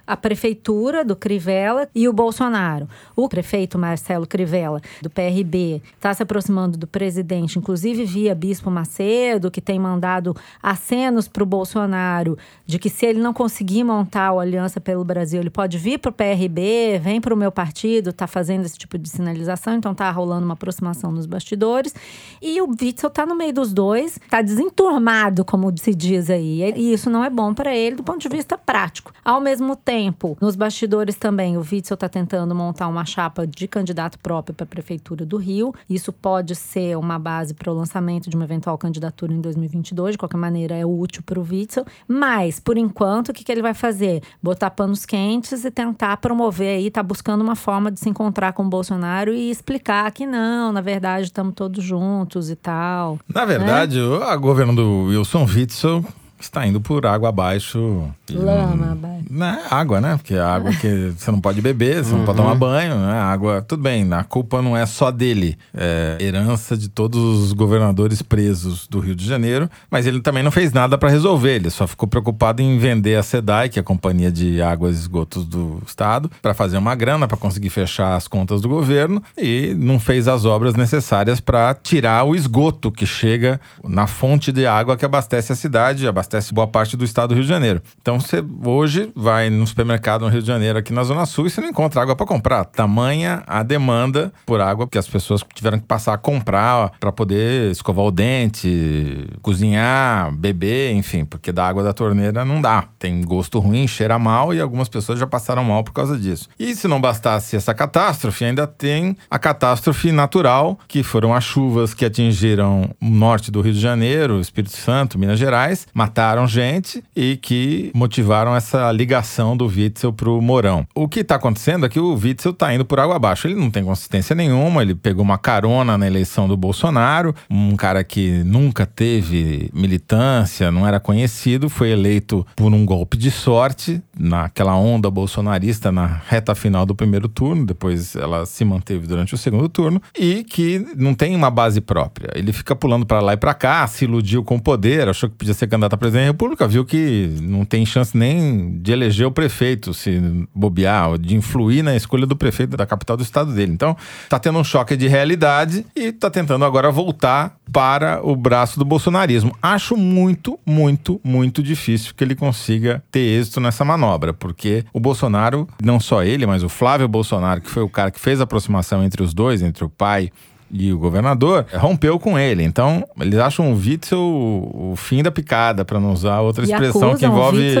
a prefeitura do Crivella e o Bolsonaro. O prefeito Marcelo Crivella, do PRB, está se aproximando do presidente, inclusive via Bispo Macedo, que tem mandado acenos para o Bolsonaro de que se ele não conseguir montar a Aliança pelo Brasil, ele pode vir para o PRB, vem para o meu partido, está fazendo esse tipo de sinalização, então está rolando uma aproximação nos bastidores. E o Witzel está no meio dos dois, está desenturmado, como se diz aí. E isso não é bom para ele do ponto de vista prático. Ao mesmo tempo, nos bastidores também, o Witzel está tentando montar uma chapa de candidato próprio para a Prefeitura do Rio. Isso pode ser uma base para o lançamento de uma eventual candidatura em 2022. De qualquer maneira, é útil para o Witzel. Mas, por enquanto, o que, que ele vai fazer? Botar panos quentes e tentar promover aí, tá buscando uma forma de se encontrar com o Bolsonaro e explicar que não, na verdade, estamos todos juntos e tal. Na verdade, né? o governo do Wilson Witzel está indo por água abaixo. Lama abaixo. Né? Água, né? Porque é água que você não pode beber, você uhum. não pode tomar banho, né? Água, tudo bem, a culpa não é só dele. É herança de todos os governadores presos do Rio de Janeiro, mas ele também não fez nada para resolver. Ele só ficou preocupado em vender a SEDAI, que é a Companhia de Águas e Esgotos do Estado, para fazer uma grana, para conseguir fechar as contas do governo e não fez as obras necessárias para tirar o esgoto que chega na fonte de água que abastece a cidade, abastece abastece boa parte do estado do Rio de Janeiro. Então você hoje vai no supermercado no Rio de Janeiro, aqui na Zona Sul, e você não encontra água para comprar. Tamanha a demanda por água que as pessoas tiveram que passar a comprar para poder escovar o dente, cozinhar, beber, enfim, porque da água da torneira não dá. Tem gosto ruim, cheira mal e algumas pessoas já passaram mal por causa disso. E se não bastasse essa catástrofe, ainda tem a catástrofe natural, que foram as chuvas que atingiram o norte do Rio de Janeiro, Espírito Santo, Minas Gerais, mataram gente e que motivaram essa ligação do Witzel pro Mourão. O que está acontecendo é que o Witzel está indo por água abaixo. Ele não tem consistência nenhuma, ele pegou uma carona na eleição do Bolsonaro, um cara que nunca teve militância, não era conhecido, foi eleito por um golpe de sorte naquela onda bolsonarista na reta final do primeiro turno, depois ela se manteve durante o segundo turno e que não tem uma base própria. Ele fica pulando para lá e para cá, se iludiu com o poder, achou que podia ser candidato a presidente da República, viu que não tem chance nem de eleger o prefeito, se bobear, de influir na escolha do prefeito da capital do estado dele. Então, tá tendo um choque de realidade e tá tentando agora voltar para o braço do bolsonarismo. Acho muito, muito, muito difícil que ele consiga ter êxito nessa manobra, porque o Bolsonaro, não só ele, mas o Flávio Bolsonaro, que foi o cara que fez a aproximação entre os dois, entre o pai e o governador rompeu com ele. Então, eles acham o Witzel o fim da picada, para não usar outra expressão que envolve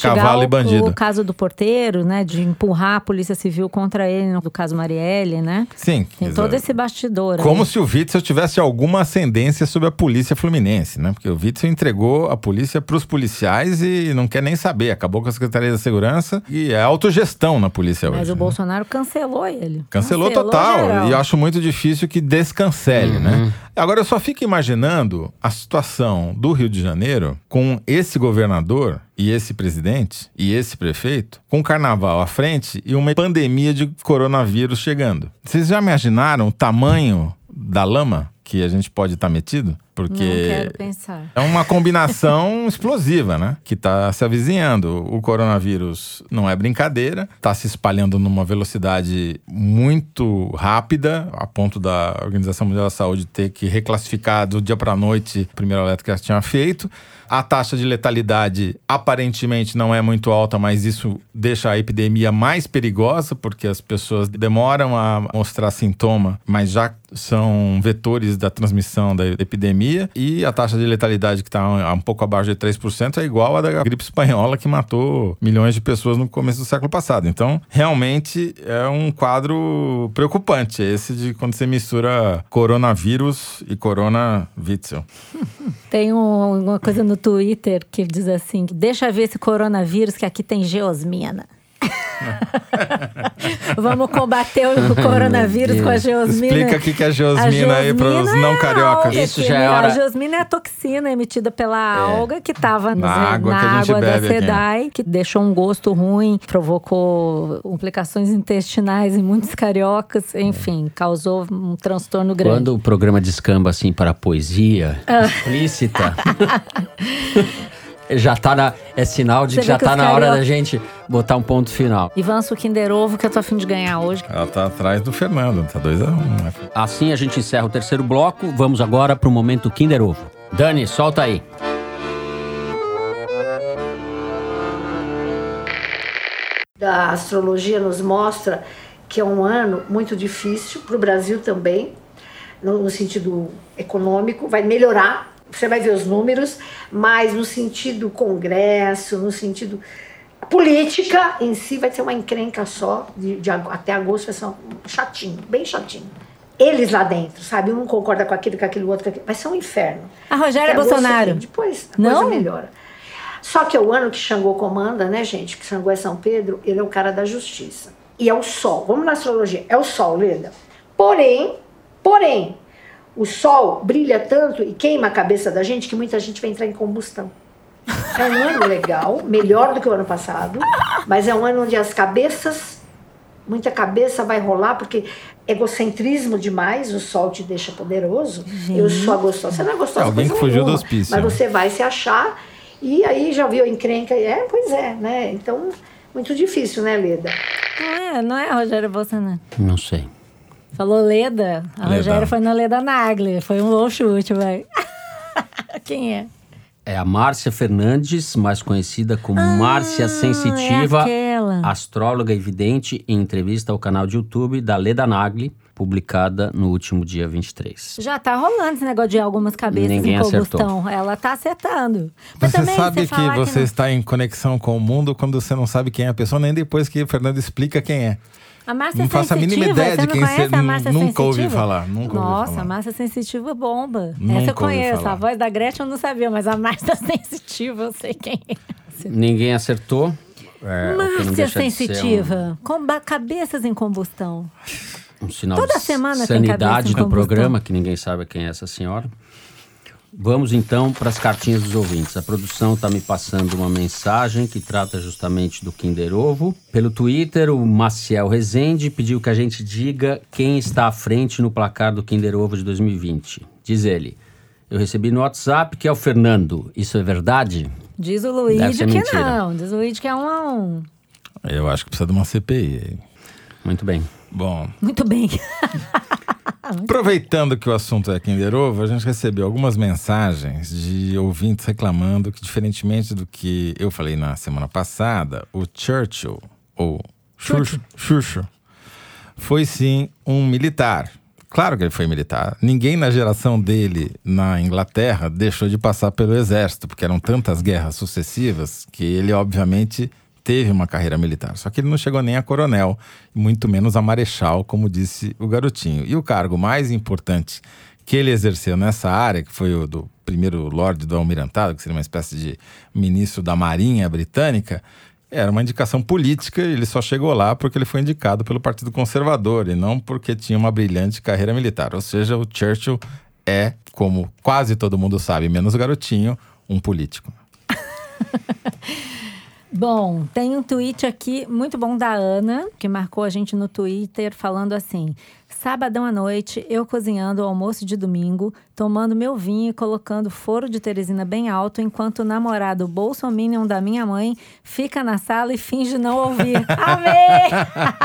cavalo e bandido. O, caso do porteiro, né, de empurrar a Polícia Civil contra ele no caso Marielle, né? Sim. Tem todo esse bastidor. Como aí. se o Witzel tivesse alguma ascendência sobre a polícia fluminense, né? Porque o Witzel entregou a polícia para os policiais e não quer nem saber. Acabou com a Secretaria da Segurança e é autogestão na polícia Mas hoje. Mas o né? Bolsonaro cancelou ele. Cancelou, cancelou total. Geral. E eu acho muito difícil que descancele, né? uhum. né? Agora eu só fico imaginando a situação do Rio de Janeiro com esse governador e esse presidente e esse prefeito com o carnaval à frente e uma pandemia de coronavírus chegando. Vocês já imaginaram o tamanho da lama que a gente pode estar tá metido? Porque é uma combinação explosiva, né? Que está se avizinhando. O coronavírus não é brincadeira, está se espalhando numa velocidade muito rápida, a ponto da Organização Mundial da Saúde ter que reclassificar do dia para a noite o primeiro alerta que ela tinha feito. A taxa de letalidade aparentemente não é muito alta, mas isso deixa a epidemia mais perigosa, porque as pessoas demoram a mostrar sintoma, mas já são vetores da transmissão da epidemia. E a taxa de letalidade, que está um pouco abaixo de 3%, é igual à da gripe espanhola, que matou milhões de pessoas no começo do século passado. Então, realmente é um quadro preocupante esse de quando você mistura coronavírus e corona Witzel. Tem um, uma coisa no Twitter que diz assim: deixa ver esse coronavírus que aqui tem geosmina. Vamos combater o coronavírus com a geosmina. Explica o que é a geosmina, a geosmina aí para os não é cariocas. Isso já é hora... A geosmina é a toxina emitida pela é. alga que estava na água, na que a gente água bebe da SEDAI, aqui. que deixou um gosto ruim, provocou implicações intestinais em muitos cariocas, enfim, causou um transtorno grande. Quando o programa descamba assim para a poesia ah. explícita. Já tá na. É sinal de Você que já que tá na hora da gente botar um ponto final. Ivan, o Kinder Ovo que eu tô afim de ganhar hoje. Ela tá atrás do Fernando, tá 2 a 1 um, né? Assim a gente encerra o terceiro bloco. Vamos agora pro momento Kinder Ovo. Dani, solta aí. da astrologia nos mostra que é um ano muito difícil para o Brasil também, no sentido econômico, vai melhorar, você vai ver os números, mas no sentido congresso, no sentido política em si vai ser uma encrenca só, de, de até agosto vai ser um chatinho, bem chatinho. Eles lá dentro, sabe? Um concorda com aquilo, com aquilo, outro com aquilo. Vai ser um inferno. A Rogéria Até agosto, Bolsonaro. Depois a Não? coisa melhora. Só que é o ano que Xangô comanda, né, gente? Que Xangô é São Pedro, ele é o cara da justiça. E é o sol. Vamos na astrologia. É o sol, Leda. Porém, porém, o sol brilha tanto e queima a cabeça da gente que muita gente vai entrar em combustão. É um ano legal, melhor do que o ano passado, mas é um ano onde as cabeças, muita cabeça vai rolar, porque egocentrismo demais, o sol te deixa poderoso. Eu sou gostosa. Você não é gostosa É alguém que fugiu do nenhuma, hospício, Mas né? você vai se achar e aí já viu a encrenca. É, pois é, né? Então, muito difícil, né, Leda? Não é, não é a Rogéria Bolsonaro. Não sei. Falou Leda. A Leda. Rogéria foi na Leda Nagli. Foi um bom chute, vai. Quem é? É a Márcia Fernandes, mais conhecida como Márcia Sensitiva, é aquela. astróloga e vidente, em entrevista ao canal de YouTube da Leda Nagli, publicada no último dia 23. Já tá rolando esse negócio de algumas cabeças Ninguém em acertou. combustão. Ela tá acertando. Mas Você sabe que falar você não- está em conexão com o mundo quando você não sabe quem é a pessoa, nem depois que o Fernando explica quem é. A Márcia Não faço a mínima Sensitiva, ideia de quem conhece você- nunca ouvi Sensitiva? falar, nunca ouvi Nossa, falar. a Márcia Sensitiva bomba. Nunca Essa eu ouvi conheço. A voz da Gretchen eu não sabia, mas a Márcia Sensitiva eu sei quem é. Ninguém acertou. É, Márcia Sensitiva. Com ba- cabeças em combustão. Um, um sinal Toda de semana tem sanidade em do programa, que ninguém sabe quem é essa senhora. Vamos então para as cartinhas dos ouvintes. A produção está me passando uma mensagem que trata justamente do Kinder Ovo. Pelo Twitter, o Maciel Rezende pediu que a gente diga quem está à frente no placar do Kinder Ovo de 2020. Diz ele: Eu recebi no WhatsApp que é o Fernando. Isso é verdade? Diz o ser que mentira. não. Diz o Luigi que é um a um. Eu acho que precisa de uma CPI. Muito bem. Bom, Muito bem. aproveitando que o assunto é Kinder Ovo, a gente recebeu algumas mensagens de ouvintes reclamando que, diferentemente do que eu falei na semana passada, o Churchill, ou Xuxo, foi sim um militar. Claro que ele foi militar. Ninguém na geração dele na Inglaterra deixou de passar pelo exército, porque eram tantas guerras sucessivas que ele, obviamente, teve uma carreira militar. Só que ele não chegou nem a coronel, muito menos a marechal, como disse o garotinho. E o cargo mais importante que ele exerceu nessa área, que foi o do primeiro Lorde do Almirantado, que seria uma espécie de ministro da Marinha Britânica, era uma indicação política ele só chegou lá porque ele foi indicado pelo Partido Conservador e não porque tinha uma brilhante carreira militar. Ou seja, o Churchill é, como quase todo mundo sabe, menos o garotinho, um político. Bom, tem um tweet aqui muito bom da Ana, que marcou a gente no Twitter, falando assim: Sábado à noite, eu cozinhando o almoço de domingo, tomando meu vinho e colocando foro de Teresina bem alto, enquanto o namorado bolsominion da minha mãe fica na sala e finge não ouvir. Amei!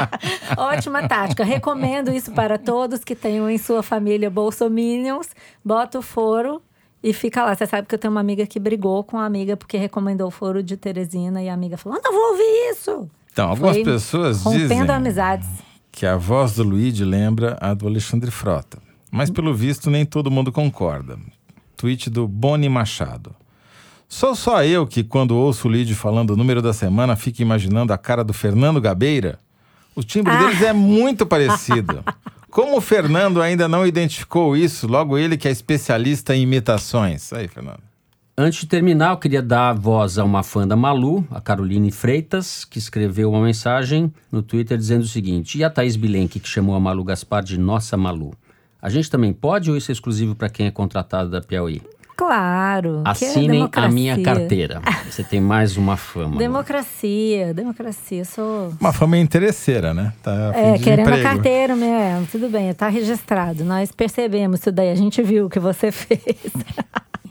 Ótima tática. Recomendo isso para todos que tenham em sua família bolsominions. Bota o foro e fica lá. Você sabe que eu tenho uma amiga que brigou com a amiga porque recomendou o foro de Teresina e a amiga falou: não vou ouvir isso. Então, algumas Foi pessoas rompendo dizem amizades. que a voz do Luigi lembra a do Alexandre Frota. Mas, pelo visto, nem todo mundo concorda. Tweet do Boni Machado. Sou só eu que, quando ouço o Luigi falando o número da semana, fico imaginando a cara do Fernando Gabeira? O timbre deles é muito parecido. Como o Fernando ainda não identificou isso, logo ele que é especialista em imitações. Aí, Fernando. Antes de terminar, eu queria dar voz a uma fã da Malu, a Caroline Freitas, que escreveu uma mensagem no Twitter dizendo o seguinte: E a Thaís Bilenque, que chamou a Malu Gaspar de Nossa Malu? A gente também pode ou isso é exclusivo para quem é contratado da Piauí? Claro. que é Assinem a minha carteira. Você tem mais uma fã, Malu. Democracia, democracia. Sou. Uma fama interesseira, né? Tá É, querendo emprego. a carteira mesmo. Tudo bem, tá registrado. Nós percebemos isso daí, a gente viu o que você fez.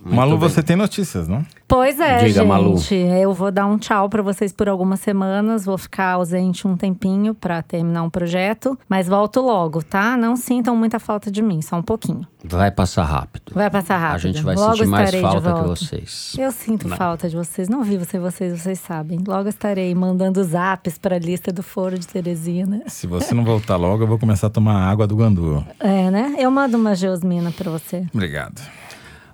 Malu, bem. você tem notícias, não? Pois é, Diga, gente. Malu. Eu vou dar um tchau pra vocês por algumas semanas. Vou ficar ausente um tempinho pra terminar um projeto, mas volto logo, tá? Não sintam muita falta de mim, só um pouquinho. Vai passar rápido. Vai passar rápido. A gente vai logo sentir mais estarei de falta que vocês. Eu sinto Não. falta de vocês. Não vivo sem vocês, vocês sabem. Logo estarei mandando zaps pra lista do Foro de Teresina. Se você não voltar logo, eu vou começar a tomar água do Gandu. É, né? Eu mando uma geosmina pra você. Obrigado.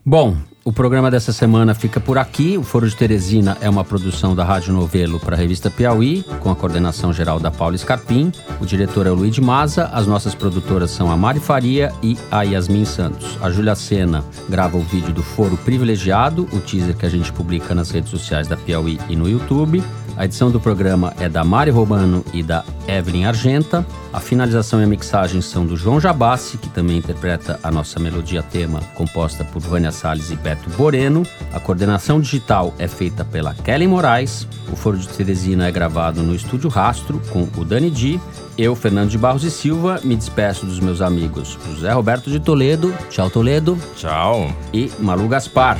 Bom, o programa dessa semana fica por aqui. O Foro de Teresina é uma produção da Rádio Novelo para a revista Piauí, com a coordenação geral da Paula Scarpim. O diretor é o Luiz Maza. As nossas produtoras são a Mari Faria e a Yasmin Santos. A Júlia Sena grava o vídeo do Foro Privilegiado, o teaser que a gente publica nas redes sociais da Piauí e no YouTube. A edição do programa é da Mari Romano e da Evelyn Argenta. A finalização e a mixagem são do João Jabassi, que também interpreta a nossa melodia tema, composta por Vânia Salles e Beto Boreno. A coordenação digital é feita pela Kelly Moraes. O Foro de Teresina é gravado no Estúdio Rastro, com o Dani Di. Eu, Fernando de Barros e Silva, me despeço dos meus amigos José Roberto de Toledo. Tchau, Toledo. Tchau. E Malu Gaspar.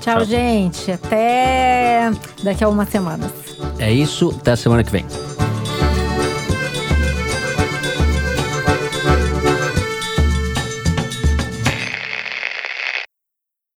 Tchau, gente. Até daqui a umas semanas. É isso, até a semana que vem.